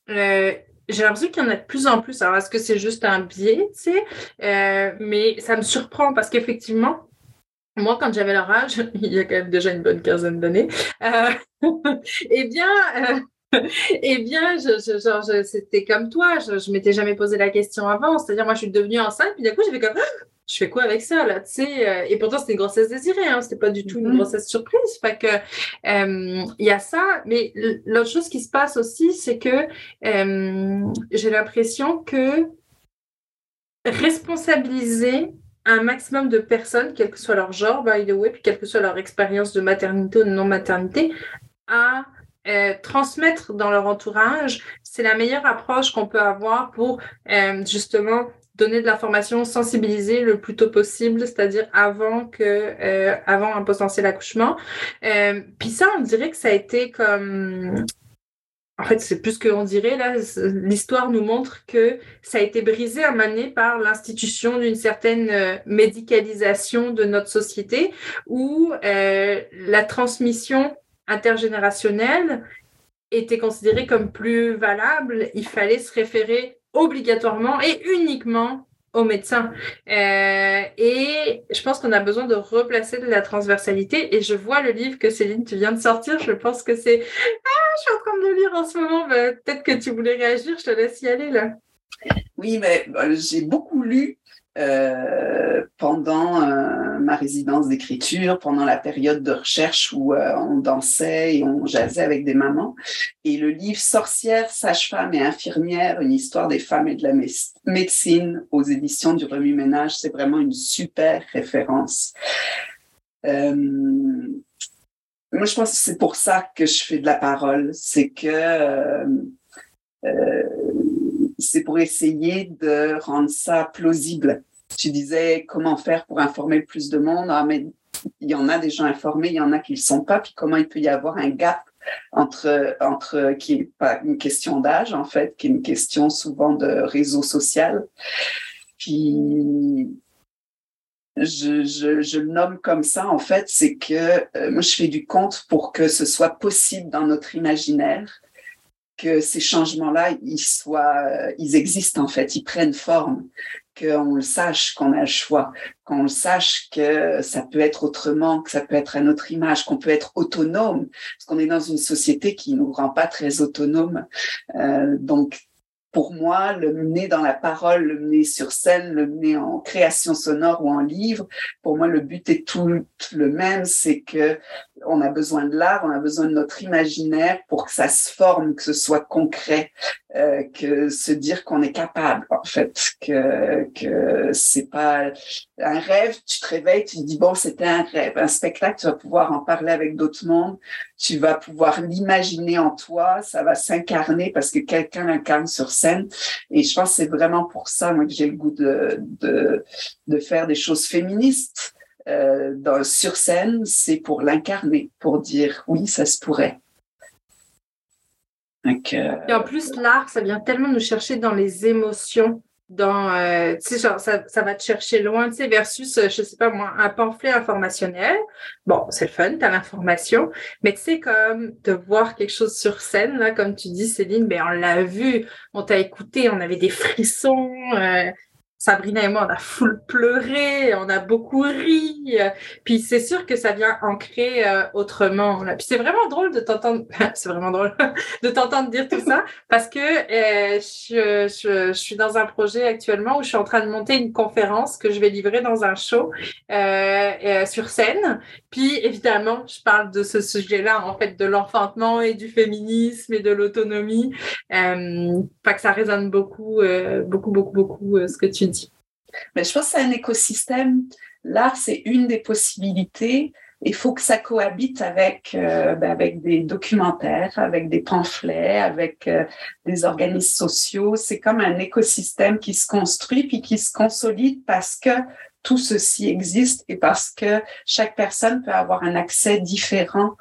euh, j'ai l'impression qu'il y en a de plus en plus. Alors, est-ce que c'est juste un biais, tu sais? Euh, Mais ça me surprend parce qu'effectivement, moi, quand j'avais leur âge, (laughs) il y a quand même déjà une bonne quinzaine d'années, euh, (laughs) eh bien, euh, (laughs) eh bien, je, je, genre, c'était comme toi, je, je m'étais jamais posé la question avant. C'est-à-dire, moi, je suis devenue enceinte, puis d'un coup, j'ai fait comme, je fais quoi avec ça là, tu sais euh, Et pourtant, c'était une grossesse désirée, hein, c'était pas du tout une mm-hmm. grossesse surprise. Fait que euh, il y a ça, mais l'autre chose qui se passe aussi, c'est que euh, j'ai l'impression que responsabiliser un maximum de personnes, quel que soit leur genre, by the way, puis quelle que soit leur expérience de maternité ou de non-maternité, à transmettre dans leur entourage, c'est la meilleure approche qu'on peut avoir pour justement donner de l'information, sensibiliser le plus tôt possible, c'est-à-dire avant que euh, avant un potentiel accouchement. Euh, Puis ça, on dirait que ça a été comme en fait, c'est plus qu'on dirait, là, l'histoire nous montre que ça a été brisé à maner par l'institution d'une certaine euh, médicalisation de notre société où la transmission intergénérationnelle était considérée comme plus valable. Il fallait se référer obligatoirement et uniquement aux médecins. Euh, et je pense qu'on a besoin de replacer de la transversalité. Et je vois le livre que Céline, tu viens de sortir. Je pense que c'est... Ah, je suis en train de le lire en ce moment. Ben, peut-être que tu voulais réagir. Je te laisse y aller là. Oui, mais euh, j'ai beaucoup lu euh, pendant euh, ma résidence d'écriture, pendant la période de recherche où euh, on dansait et on jasait avec des mamans. Et le livre Sorcières, sages-femmes et infirmières, une histoire des femmes et de la médecine aux éditions du Remue-Ménage, c'est vraiment une super référence. moi, je pense que c'est pour ça que je fais de la parole. C'est que c'est pour essayer de rendre ça plausible. Tu disais comment faire pour informer le plus de monde. Ah, mais il y en a des gens informés, il y en a qui ne le sont pas. Puis comment il peut y avoir un gap entre, entre qui n'est pas une question d'âge, en fait, qui est une question souvent de réseau social. Puis je, je, le nomme comme ça, en fait, c'est que euh, moi, je fais du compte pour que ce soit possible dans notre imaginaire que ces changements-là, ils soient, euh, ils existent en fait, ils prennent forme, qu'on le sache, qu'on a le choix, qu'on le sache que ça peut être autrement, que ça peut être à notre image, qu'on peut être autonome, parce qu'on est dans une société qui nous rend pas très autonomes. Euh, donc pour moi, le mener dans la parole, le mener sur scène, le mener en création sonore ou en livre, pour moi, le but est tout le même, c'est que on a besoin de l'art, on a besoin de notre imaginaire pour que ça se forme, que ce soit concret, euh, que se dire qu'on est capable, en fait, que que c'est pas un rêve. Tu te réveilles, tu te dis bon, c'était un rêve. Un spectacle, tu vas pouvoir en parler avec d'autres mondes, tu vas pouvoir l'imaginer en toi, ça va s'incarner parce que quelqu'un l'incarne sur scène. Et je pense que c'est vraiment pour ça moi que j'ai le goût de de de faire des choses féministes euh, dans, sur scène, c'est pour l'incarner, pour dire oui, ça se pourrait. Euh, Et en plus, l'art, ça vient tellement nous chercher dans les émotions, dans, euh, tu sais, genre, ça, ça va te chercher loin, tu sais, versus, je sais pas moi, un pamphlet informationnel. Bon, c'est le fun, t'as l'information, mais tu sais, comme de voir quelque chose sur scène, là, comme tu dis, Céline, ben, on l'a vu, on t'a écouté, on avait des frissons, euh, Sabrina et moi, on a full pleuré, on a beaucoup ri. Puis c'est sûr que ça vient ancrer euh, autrement. Puis c'est vraiment drôle de t'entendre, (laughs) c'est vraiment drôle (laughs) de t'entendre dire tout ça parce que euh, je, suis dans un projet actuellement où je suis en train de monter une conférence que je vais livrer dans un show euh, sur scène. Puis évidemment, je parle de ce sujet-là, en fait, de l'enfantement et du féminisme et de l'autonomie. Pas que ça résonne beaucoup, beaucoup, beaucoup, beaucoup ce que tu dis mais je pense que c'est un écosystème. L'art, c'est une des possibilités. Il faut que ça cohabite avec, euh, ben avec des documentaires, avec des pamphlets, avec euh, des organismes sociaux. C'est comme un écosystème qui se construit puis qui se consolide parce que tout ceci existe et parce que chaque personne peut avoir un accès différent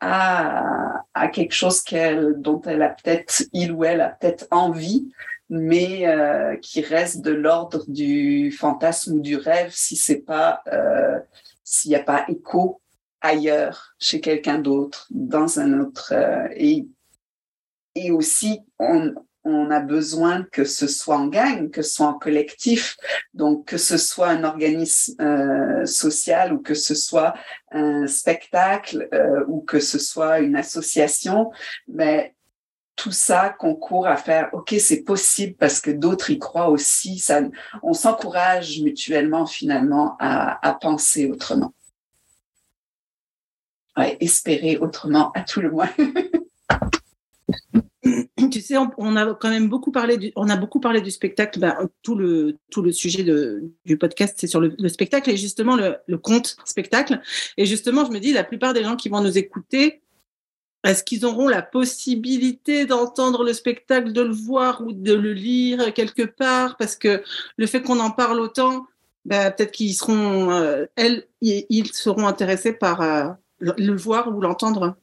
à, à quelque chose qu'elle, dont elle a peut-être, il ou elle a peut-être envie, mais euh, qui reste de l'ordre du fantasme ou du rêve si c'est pas euh, s'il n'y a pas écho ailleurs, chez quelqu'un d'autre, dans un autre. Euh, et, et aussi, on, on a besoin que ce soit en gang, que ce soit en collectif, donc que ce soit un organisme euh, social ou que ce soit un spectacle euh, ou que ce soit une association, mais tout ça concourt à faire OK, c'est possible parce que d'autres y croient aussi. On s'encourage mutuellement finalement à, penser autrement. Ouais, espérer autrement à tout le moins. (laughs) tu sais, on, a quand même beaucoup parlé du, on a beaucoup parlé du spectacle. Ben, tout le tout le sujet du podcast, c'est sur le, spectacle et justement le, le conte spectacle. Et justement, je me dis, la plupart des gens qui vont nous écouter, est-ce qu'ils auront la possibilité d'entendre le spectacle, de le voir ou de le lire quelque part? Parce que le fait qu'on en parle autant, ben, peut-être qu'ils seront, euh, elles, ils seront intéressés par euh, le voir ou l'entendre.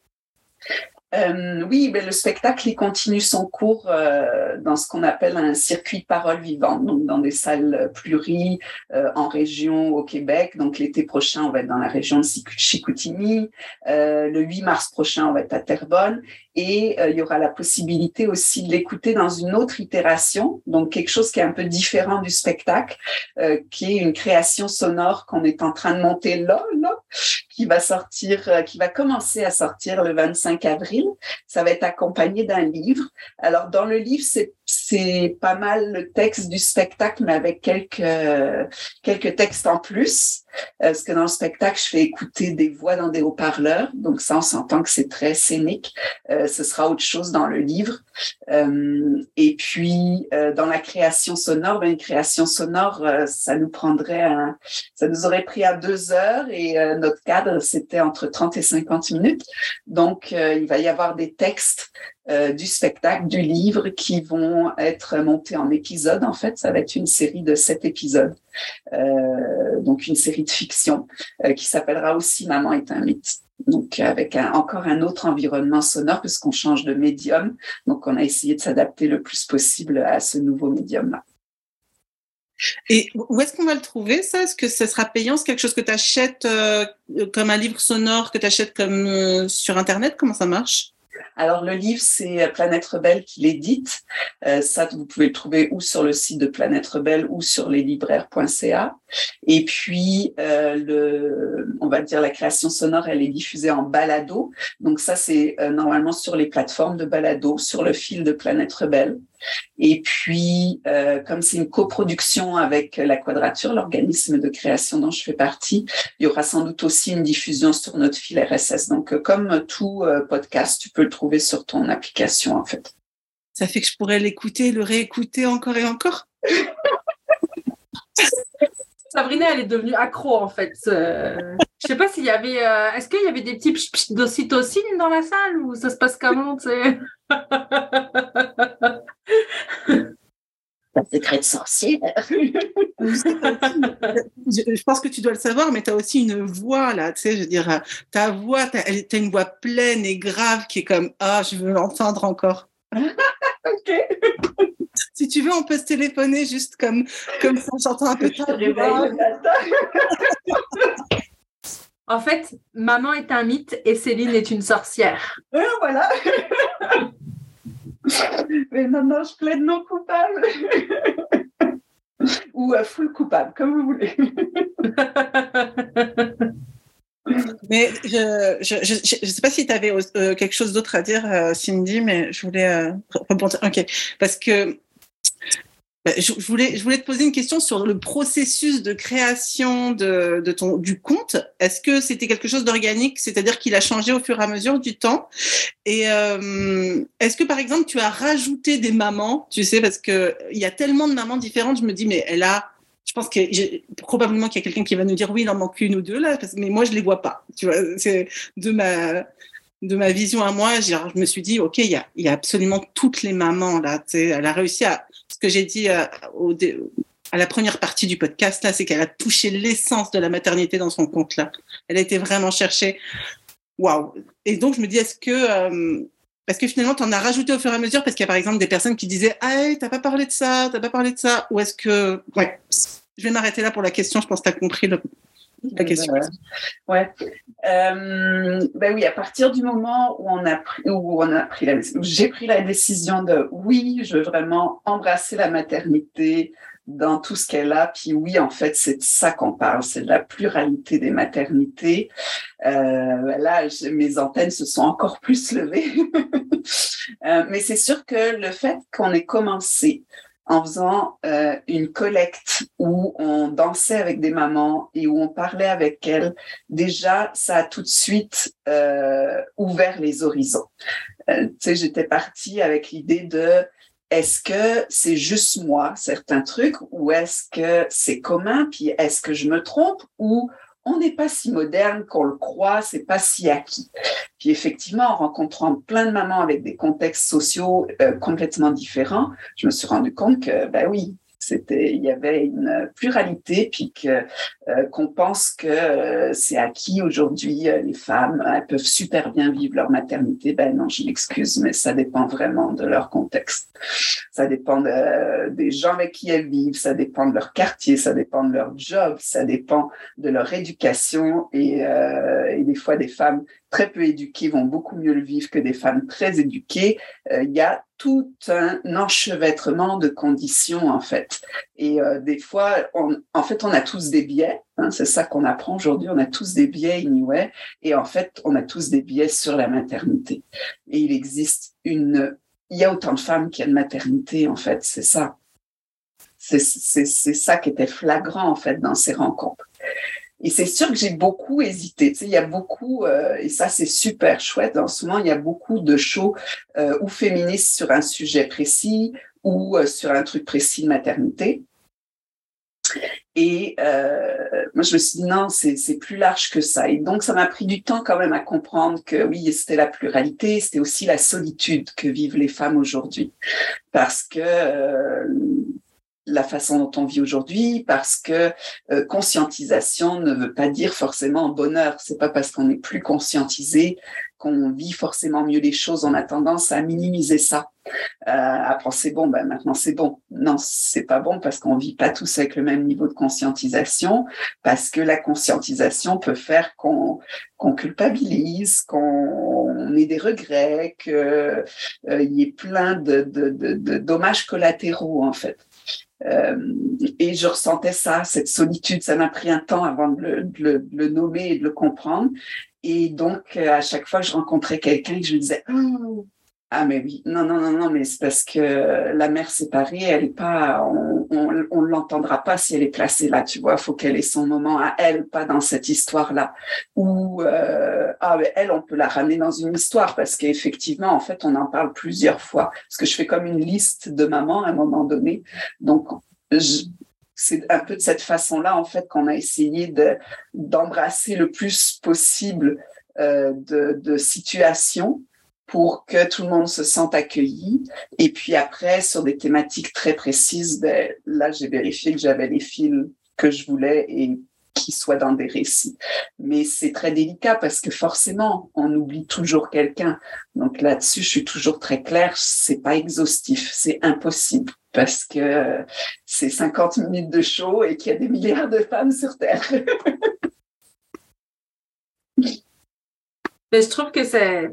Euh, oui, mais le spectacle il continue son cours euh, dans ce qu'on appelle un circuit parole vivante, donc dans des salles pluries euh, en région au Québec. Donc l'été prochain, on va être dans la région de Chicoutimi. Le 8 mars prochain, on va être à Terrebonne. Et euh, il y aura la possibilité aussi de l'écouter dans une autre itération, donc quelque chose qui est un peu différent du spectacle, euh, qui est une création sonore qu'on est en train de monter là, là, qui va sortir, euh, qui va commencer à sortir le 25 avril. Ça va être accompagné d'un livre. Alors dans le livre, c'est c'est pas mal le texte du spectacle, mais avec quelques quelques textes en plus. Euh, parce que dans le spectacle, je fais écouter des voix dans des haut-parleurs, donc ça, on s'entend que c'est très scénique. Euh, ce sera autre chose dans le livre. Euh, et puis, dans la création sonore, ben, une création sonore, ça nous prendrait, un, ça nous aurait pris à deux heures et notre cadre, c'était entre 30 et 50 minutes. Donc, il va y avoir des textes euh, du spectacle, du livre qui vont être montés en épisodes. En fait, ça va être une série de sept épisodes, euh, donc une série de fiction euh, qui s'appellera aussi Maman est un mythe. Donc avec un, encore un autre environnement sonore puisqu'on change de médium. Donc on a essayé de s'adapter le plus possible à ce nouveau médium-là. Et où est-ce qu'on va le trouver, ça? Est-ce que ce sera payant? C'est quelque chose que tu achètes euh, comme un livre sonore, que tu achètes comme euh, sur Internet? Comment ça marche? Alors le livre, c'est Planète Rebelle qui l'édite. Euh, ça, vous pouvez le trouver ou sur le site de Planète Rebelle ou sur leslibraires.ca. Et puis, euh, le, on va dire la création sonore, elle est diffusée en balado. Donc ça, c'est euh, normalement sur les plateformes de balado, sur le fil de Planète Rebelle. Et puis, euh, comme c'est une coproduction avec la Quadrature, l'organisme de création dont je fais partie, il y aura sans doute aussi une diffusion sur notre fil RSS. Donc, euh, comme tout euh, podcast, tu peux le trouver sur ton application, en fait. Ça fait que je pourrais l'écouter, le réécouter encore et encore? (laughs) Sabrina, elle est devenue accro en fait. Je sais pas s'il y avait. Est-ce qu'il y avait des petits d'ocytocine dans la salle ou ça se passe comment, tu sais? (laughs) Un secret de sorcier. je, pense que tu dois le savoir, mais tu as aussi une voix là, tu sais, je veux dire, ta voix, tu as, une voix pleine et grave qui est comme Ah, je veux l'entendre encore. (laughs) ok. Si tu veux, on peut se téléphoner juste comme, comme ça, j'entends un peu ta (laughs) En fait, maman est un mythe et Céline est une sorcière. voilà. Mais maintenant, je plaide non coupable. Ou à full coupable, comme vous voulez. (laughs) mais je ne je, sais pas si tu avais euh, quelque chose d'autre à dire, euh, Cindy, mais je voulais euh, Ok, parce que bah, je, voulais, te poser une question sur le processus de création de, ton, du compte. Est-ce que c'était quelque chose d'organique, c'est-à-dire qu'il a changé au fur et à mesure du temps? Et euh, est-ce que, par exemple, tu as rajouté des mamans Tu sais, parce qu'il y a tellement de mamans différentes, je me dis, mais elle a je pense que probablement qu'il y a quelqu'un qui va nous dire oui, il en manque une ou deux là, mais moi je les vois pas. Tu vois, c'est de ma de ma vision à moi, je me suis dit ok, il y a, il y a absolument toutes les mamans là. Elle a réussi à ce que j'ai dit à, euh, à la première partie du podcast, là, c'est qu'elle a touché l'essence de la maternité dans son compte, là. Elle a été vraiment cherchée. Waouh! Et donc, je me dis, est-ce que, euh, parce que finalement, tu en as rajouté au fur et à mesure, parce qu'il y a par exemple des personnes qui disaient, ah, t'as pas parlé de ça, t'as pas parlé de ça, ou est-ce que, ouais, je vais m'arrêter là pour la question, je pense que tu as compris la question. ouais. Euh, ben oui, à partir du moment où on a pris, où on a pris la, j'ai pris la décision de oui, je veux vraiment embrasser la maternité dans tout ce qu'elle a. Puis oui, en fait, c'est de ça qu'on parle, c'est de la pluralité des maternités. Euh, là, mes antennes se sont encore plus levées. (laughs) euh, mais c'est sûr que le fait qu'on ait commencé en faisant euh, une collecte où on dansait avec des mamans et où on parlait avec elles, déjà, ça a tout de suite euh, ouvert les horizons. Euh, tu sais, j'étais partie avec l'idée de est-ce que c'est juste moi, certains trucs, ou est-ce que c'est commun, puis est-ce que je me trompe, ou on n'est pas si moderne qu'on le croit, c'est pas si acquis. Puis effectivement, en rencontrant plein de mamans avec des contextes sociaux euh, complètement différents, je me suis rendu compte que, ben oui, c'était, il y avait une pluralité, puis que euh, qu'on pense que euh, c'est acquis aujourd'hui. Euh, les femmes, elles peuvent super bien vivre leur maternité. Ben non, je m'excuse, mais ça dépend vraiment de leur contexte. Ça dépend des gens avec qui elles vivent, ça dépend de leur quartier, ça dépend de leur job, ça dépend de leur éducation et, et des fois des femmes très peu éduquées vont beaucoup mieux le vivre que des femmes très éduquées. Il y a tout un enchevêtrement de conditions en fait. Et euh, des fois, on, en fait, on a tous des biais. Hein, c'est ça qu'on apprend aujourd'hui. On a tous des biais Inuit. Et en fait, on a tous des biais sur la maternité. Et il existe une... Il y a autant de femmes qu'il y a de maternité, en fait. C'est ça. C'est ça qui était flagrant, en fait, dans ces rencontres. Et c'est sûr que j'ai beaucoup hésité. Tu sais, il y a beaucoup, euh, et ça c'est super chouette en ce moment, il y a beaucoup de shows euh, ou féministes sur un sujet précis ou euh, sur un truc précis de maternité. Et euh, moi, je me suis dit non, c'est plus large que ça. Et donc, ça m'a pris du temps quand même à comprendre que oui, c'était la pluralité, c'était aussi la solitude que vivent les femmes aujourd'hui. Parce que euh, la façon dont on vit aujourd'hui parce que euh, conscientisation ne veut pas dire forcément bonheur. C'est pas parce qu'on est plus conscientisé qu'on vit forcément mieux les choses. On a tendance à minimiser ça, euh, à penser bon, ben maintenant c'est bon. Non, c'est pas bon parce qu'on vit pas tous avec le même niveau de conscientisation, parce que la conscientisation peut faire qu'on culpabilise, qu'on ait des regrets, qu'il euh, y ait plein de, de, de dommages collatéraux en fait. Euh, et je ressentais ça, cette solitude. Ça m'a pris un temps avant de le, de le, nommer et de le comprendre. Et donc, euh, à chaque fois je rencontrais quelqu'un, je me disais, oh, ah mais oui, non, non, non, non, mais c'est parce que la mère séparée, elle est pas, on, on, l'entendra pas si elle est placée là, tu vois, faut qu'elle ait son moment à elle, pas dans cette histoire-là. Ou euh, ah mais elle, on peut la ramener dans une histoire parce qu'effectivement, en fait, on en parle plusieurs fois. Parce que je fais comme une liste de mamans à un moment donné, donc c'est un peu de cette façon-là en fait qu'on a essayé de d'embrasser le plus possible euh, de, de situations pour que tout le monde se sente accueilli. Et puis après, sur des thématiques très précises, ben, là, j'ai vérifié que j'avais les fils que je voulais et qui soient dans des récits. Mais c'est très délicat parce que forcément, on oublie toujours quelqu'un. Donc là-dessus, je suis toujours très claire, c'est pas exhaustif, c'est impossible parce que c'est 50 minutes de show et qu'il y a des milliards de femmes sur Terre. (laughs) Mais je trouve que c'est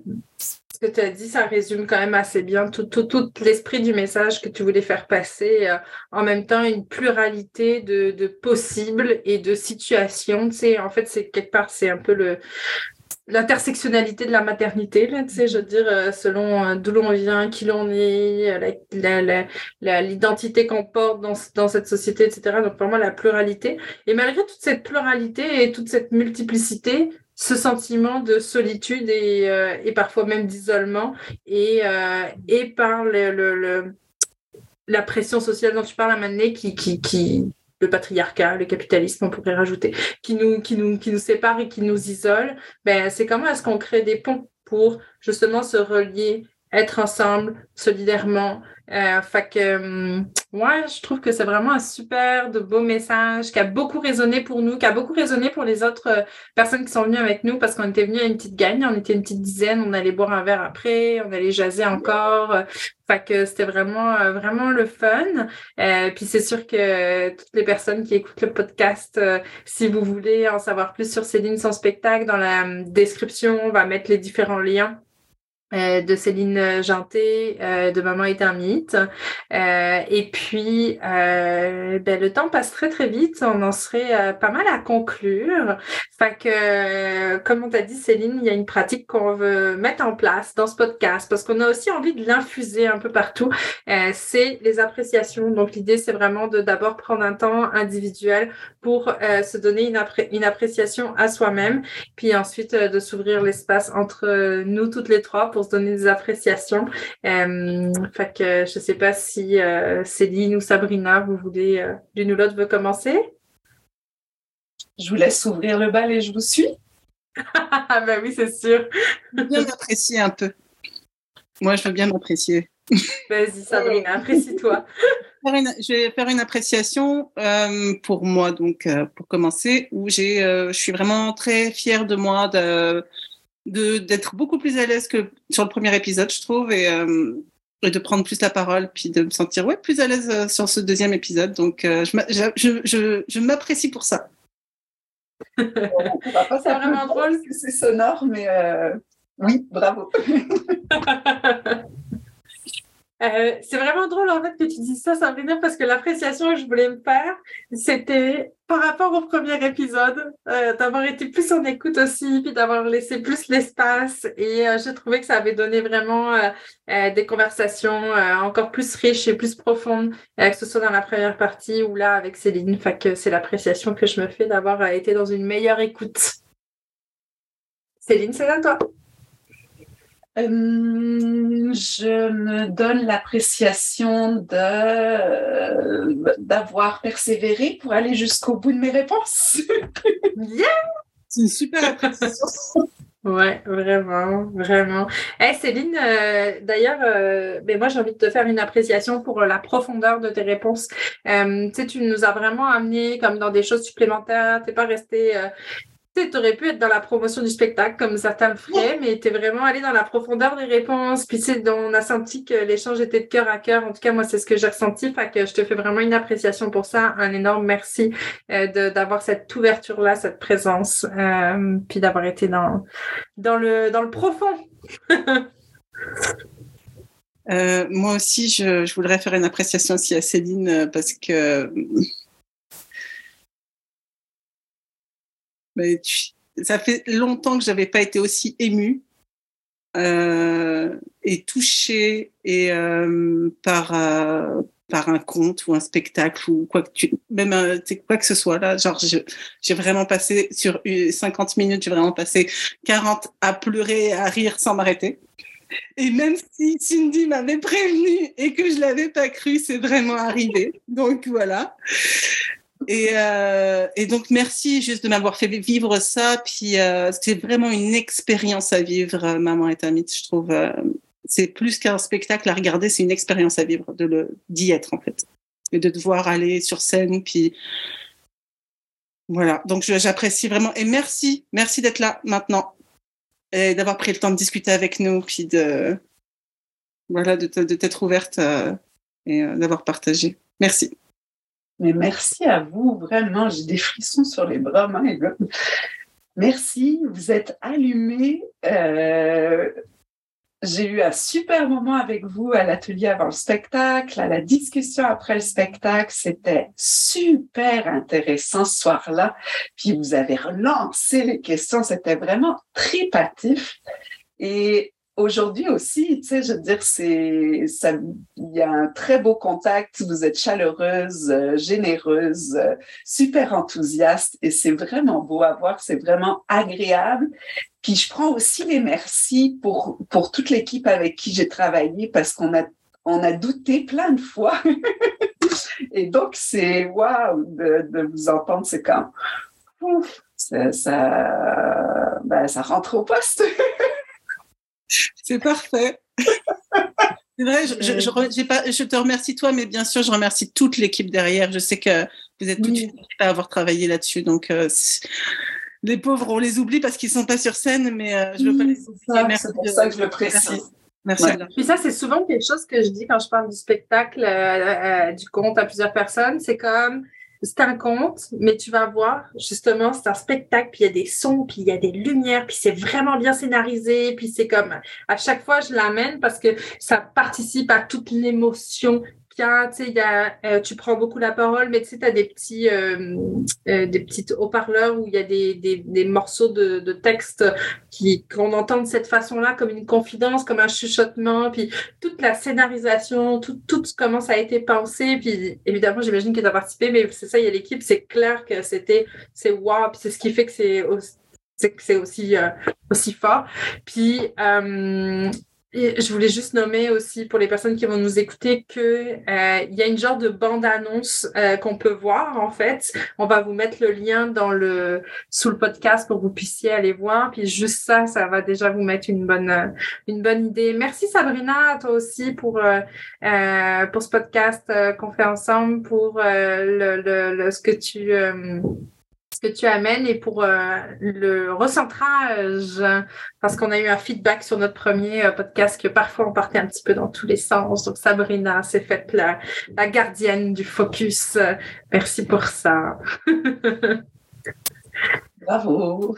que tu as dit, ça résume quand même assez bien tout, tout, tout l'esprit du message que tu voulais faire passer. Euh, en même temps, une pluralité de, de possibles et de situations. Tu sais, en fait, c'est quelque part, c'est un peu le l'intersectionnalité de la maternité, là, tu sais, je veux dire, euh, selon euh, d'où l'on vient, qui l'on est, l'identité qu'on porte dans, dans cette société, etc. Donc, pour moi, la pluralité. Et malgré toute cette pluralité et toute cette multiplicité, ce sentiment de solitude et, euh, parfois même d'isolement et, euh, par la pression sociale dont tu parles à Mané le patriarcat, le capitalisme, on pourrait rajouter, qui nous sépare et qui nous isole, ben, c'est comment est-ce qu'on crée des ponts pour justement se relier être ensemble, solidairement. Euh, fait que, hum, ouais, je trouve que c'est vraiment un super de beau message qui a beaucoup résonné pour nous, qui a beaucoup résonné pour les autres euh, personnes qui sont venues avec nous parce qu'on était venus à une petite gang, on était une petite dizaine, on allait boire un verre après, on allait jaser encore. Euh, fait que c'était vraiment, euh, vraiment le fun. puis c'est sûr que toutes les personnes qui écoutent le podcast, si vous voulez en savoir plus sur Céline, son spectacle, dans la description, on va mettre les différents liens euh, de Céline Janté, euh, de Maman est un mythe. Euh, et puis, ben, le temps passe très très vite. On en serait pas mal à conclure. Fait que, comme on t'a dit, Céline, il y a une pratique qu'on veut mettre en place dans ce podcast parce qu'on a aussi envie de l'infuser un peu partout. c'est les appréciations. Donc, l'idée, c'est vraiment de d'abord prendre un temps individuel pour se donner une, une appréciation à soi-même, puis ensuite de s'ouvrir l'espace entre nous toutes les trois pour se donner des appréciations. Euh, fait que je sais pas si euh, Céline ou Sabrina, vous voulez, euh, l'une ou l'autre veut commencer? Je vous laisse ouvrir le bal et je vous suis. ah ben oui, c'est sûr. Je veux bien m'apprécier un peu. Moi, je veux bien m'apprécier. Vas-y, Sabrina, apprécie-toi. (laughs) Je vais faire une appréciation euh, pour moi, donc pour commencer, où j'ai, je suis vraiment très fière de moi, de, d'être beaucoup plus à l'aise que sur le premier épisode, je trouve, et, euh, et, de prendre plus la parole, puis de me sentir ouais, plus à l'aise euh, sur ce deuxième épisode. Donc, euh, je, je, je, je m'apprécie pour ça. On va pas c'est vraiment drôle que c'est sonore, mais oui, bravo. (laughs) Euh, c'est vraiment drôle en fait que tu dises ça, ça fait parce que l'appréciation que je voulais me faire, c'était par rapport au premier épisode, euh, d'avoir été plus en écoute aussi, puis d'avoir laissé plus l'espace. Et euh, j'ai trouvé que ça avait donné vraiment des conversations encore plus riches et plus profondes, que ce soit dans la première partie ou là avec Céline. Fait que c'est l'appréciation que je me fais d'avoir été dans une meilleure écoute. Céline, c'est à toi. Euh, je me donne l'appréciation de d'avoir persévéré pour aller jusqu'au bout de mes réponses. (laughs) yeah! C'est une super appréciation. Ouais, vraiment, vraiment. Hey, Céline, euh, d'ailleurs, euh, ben moi j'ai envie de te faire une appréciation pour la profondeur de tes réponses. tu sais, tu nous as vraiment amené comme dans des choses supplémentaires. T'es pas resté tu aurais pu être dans la promotion du spectacle comme certains le feraient, mais tu es vraiment allé dans la profondeur des réponses. Puis on a senti que l'échange était de cœur à cœur. En tout cas, moi, c'est ce que j'ai ressenti. Fait que je te fais vraiment une appréciation pour ça. Un énorme merci euh, d'avoir cette ouverture-là, cette présence, euh, puis d'avoir été dans, dans, le, dans le profond. Euh, moi aussi, je, je, voudrais faire une appréciation aussi à Céline parce que ça fait longtemps que j'avais pas été aussi émue euh, et touchée et euh, par euh, par un conte ou un spectacle ou quoi que tu même quoi que ce soit là genre j'ai vraiment passé sur 50 minutes j'ai vraiment passé 40 à pleurer à rire sans m'arrêter et même si Cindy m'avait prévenu et que je l'avais pas cru, c'est vraiment arrivé. Donc voilà. Et, euh, et, donc, merci juste de m'avoir fait vivre ça. Puis, euh, c'est vraiment une expérience à vivre, euh, Maman est un mythe, je trouve. Euh, c'est plus qu'un spectacle à regarder, c'est une expérience à vivre, de le d'y être, en fait. Et de devoir aller sur scène. Puis, voilà. Donc, j'apprécie vraiment. Et merci, merci d'être là maintenant. Et d'avoir pris le temps de discuter avec nous. Puis, de, voilà, de, de t'être ouverte euh, et d'avoir partagé. Merci. Mais merci à vous, vraiment, j'ai des frissons sur les bras. Merci, vous êtes allumés. Euh, j'ai eu un super moment avec vous à l'atelier avant le spectacle, à la discussion après le spectacle. C'était super intéressant ce soir-là. Puis vous avez relancé les questions. C'était vraiment tripatif. Et aujourd'hui aussi, tu sais, je veux dire, c'est, il y a un très beau contact. Vous êtes chaleureuse, euh, généreuse, euh, super enthousiaste, et c'est vraiment beau à voir. C'est vraiment agréable. Puis je prends aussi les merci pour pour toute l'équipe avec qui j'ai travaillé parce qu'on a on a douté plein de fois. (laughs) et donc c'est waouh de, vous entendre, c'est ça, ça, ben, ça rentre au poste. (laughs) C'est parfait. (laughs) C'est vrai, je, je, je, pas, je, te remercie toi, mais bien sûr, je remercie toute l'équipe derrière. Je sais que vous êtes toute une équipe à avoir travaillé là-dessus. Donc, euh, les pauvres, on les oublie parce qu'ils ne sont pas sur scène, mais euh, je veux pas les oublier. C'est pour ça que je le précise. Merci. Ouais. Puis ça, c'est souvent quelque chose que je dis quand je parle du spectacle, euh, du conte à plusieurs personnes. C'est comme c'est un conte, mais tu vas voir, justement, c'est un spectacle, puis il y a des sons, puis il y a des lumières, puis c'est vraiment bien scénarisé, puis c'est comme, à chaque fois, je l'amène parce que ça participe à toute l'émotion tu sais, euh, tu prends beaucoup la parole, mais tu as des petits, euh, euh, des petites haut-parleurs où il y a des, des, des morceaux de, de texte qui, qu'on entend de cette façon-là, comme une confidence, comme un chuchotement, puis toute la scénarisation, tout, tout comment ça a été pensé, puis évidemment, j'imagine que tu as participé, mais c'est ça, il y a l'équipe, c'est clair que c'était, c'est wow, puis c'est ce qui fait que c'est aussi, c'est aussi, euh, aussi fort. Puis, euh, et je voulais juste nommer aussi pour les personnes qui vont nous écouter que euh, il y a une genre de bande annonce euh, qu'on peut voir en fait. On va vous mettre le lien dans le sous le podcast pour que vous puissiez aller voir. Puis juste ça, ça va déjà vous mettre une bonne une bonne idée. Merci Sabrina, toi aussi pour euh, euh pour ce podcast qu'on fait ensemble, pour le, le, le, ce que tu que tu amènes et pour euh, le recentrage, parce qu'on a eu un feedback sur notre premier euh, podcast que parfois on partait un petit peu dans tous les sens. Donc Sabrina s'est faite la, la gardienne du focus. Merci pour ça. (laughs) Bravo.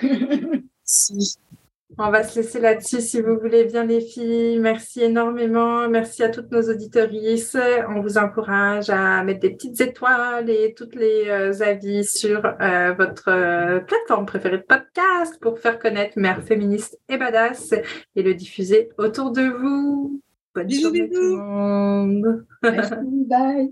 On va se laisser là-dessus si vous voulez bien les filles. Merci énormément. Merci à toutes nos auditorices. On vous encourage à mettre des petites étoiles et toutes les euh, avis sur euh, votre euh, plateforme préférée de podcast pour faire connaître Mère féministe et badass et le diffuser autour de vous. Bonne journée tout le monde. Bye.